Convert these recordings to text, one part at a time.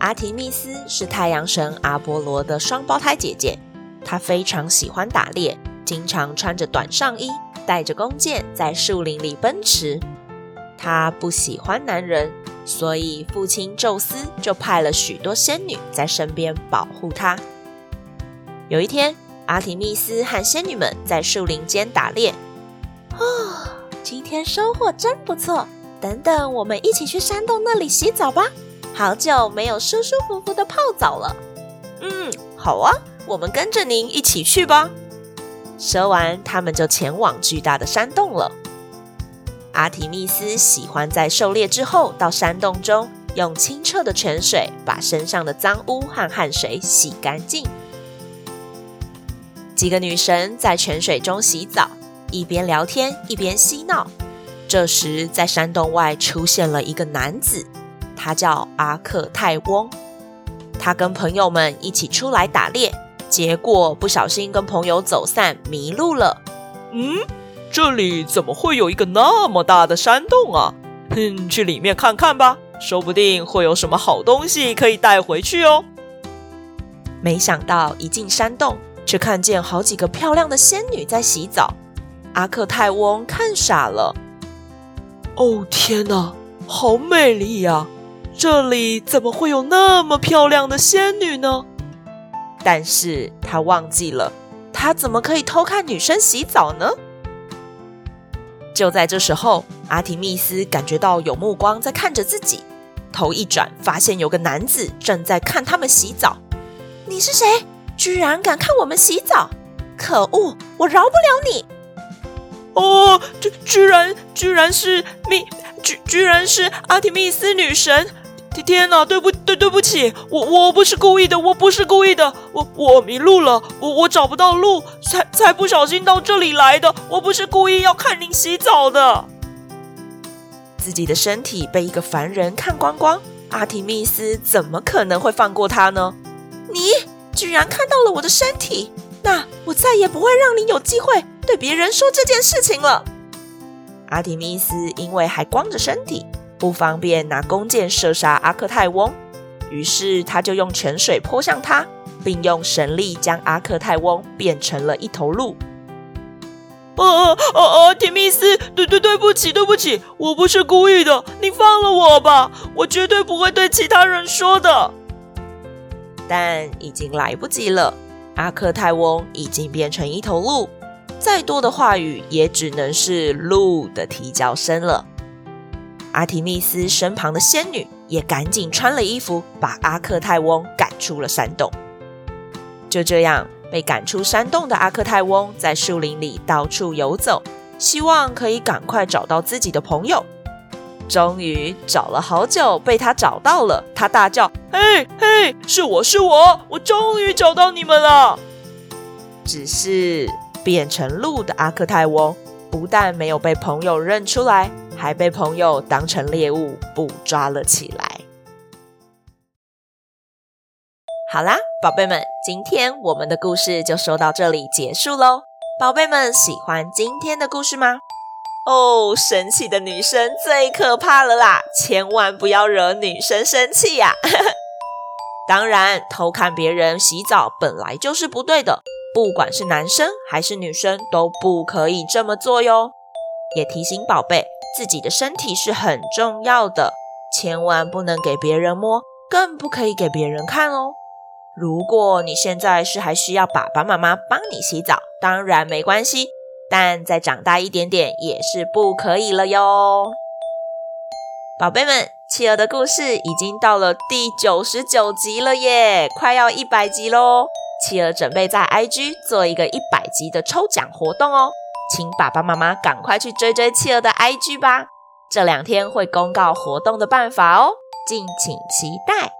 阿提密斯是太阳神阿波罗的双胞胎姐姐，她非常喜欢打猎，经常穿着短上衣，带着弓箭在树林里奔驰。她不喜欢男人，所以父亲宙斯就派了许多仙女在身边保护她。有一天，阿提密斯和仙女们在树林间打猎。哦，今天收获真不错。等等，我们一起去山洞那里洗澡吧。好久没有舒舒服服的泡澡了。嗯，好啊，我们跟着您一起去吧。说完，他们就前往巨大的山洞了。阿提密斯喜欢在狩猎之后到山洞中，用清澈的泉水把身上的脏污和汗水洗干净。几个女神在泉水中洗澡，一边聊天一边嬉闹。这时，在山洞外出现了一个男子，他叫阿克泰翁。他跟朋友们一起出来打猎，结果不小心跟朋友走散，迷路了。嗯，这里怎么会有一个那么大的山洞啊？哼，去里面看看吧，说不定会有什么好东西可以带回去哦。没想到一进山洞，却看见好几个漂亮的仙女在洗澡。阿克泰翁看傻了。哦，天哪，好美丽呀！这里怎么会有那么漂亮的仙女呢？但是他忘记了，他怎么可以偷看女生洗澡呢？就在这时候，阿提密斯感觉到有目光在看着自己，头一转，发现有个男子正在看他们洗澡。你是谁？居然敢看我们洗澡！可恶，我饶不了你！哦，居居然居然是密，居居然是阿提密斯女神！天天哪，对不对，对不起，我我不是故意的，我不是故意的，我我迷路了，我我找不到路，才才不小心到这里来的，我不是故意要看您洗澡的。自己的身体被一个凡人看光光，阿提密斯怎么可能会放过他呢？你居然看到了我的身体，那我再也不会让你有机会。对别人说这件事情了。阿提密斯因为还光着身体，不方便拿弓箭射杀阿克泰翁，于是他就用泉水泼向他，并用神力将阿克泰翁变成了一头鹿。哦哦哦！阿提密斯，对对对不起对不起，我不是故意的，你放了我吧，我绝对不会对其他人说的。但已经来不及了，阿克泰翁已经变成一头鹿。再多的话语也只能是鹿的啼叫声了。阿提密斯身旁的仙女也赶紧穿了衣服，把阿克泰翁赶出了山洞。就这样，被赶出山洞的阿克泰翁在树林里到处游走，希望可以赶快找到自己的朋友。终于找了好久，被他找到了。他大叫：“嘿，嘿，是我是我，我终于找到你们了！”只是。变成鹿的阿克泰翁不但没有被朋友认出来，还被朋友当成猎物捕抓了起来。好啦，宝贝们，今天我们的故事就说到这里结束喽。宝贝们喜欢今天的故事吗？哦，生气的女生最可怕了啦，千万不要惹女生生气呀！当然，偷看别人洗澡本来就是不对的。不管是男生还是女生都不可以这么做哟。也提醒宝贝，自己的身体是很重要的，千万不能给别人摸，更不可以给别人看哦。如果你现在是还需要爸爸妈妈帮你洗澡，当然没关系，但再长大一点点也是不可以了哟。宝贝们，企鹅的故事已经到了第九十九集了耶，快要一百集喽。企鹅准备在 IG 做一个一百集的抽奖活动哦，请爸爸妈妈赶快去追追企鹅的 IG 吧。这两天会公告活动的办法哦，敬请期待。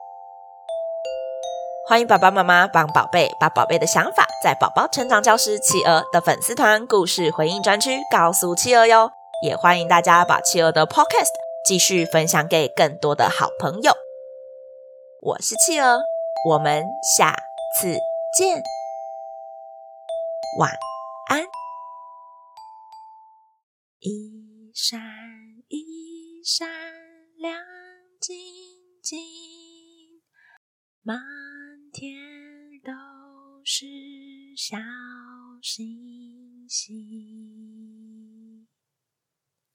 欢迎爸爸妈妈帮宝贝把宝贝的想法，在宝宝成长教室企鹅的粉丝团故事回应专区告诉企鹅哟。也欢迎大家把企鹅的 Podcast 继续分享给更多的好朋友。我是企鹅，我们下次见，晚一闪一闪亮晶晶，满天都是小星星。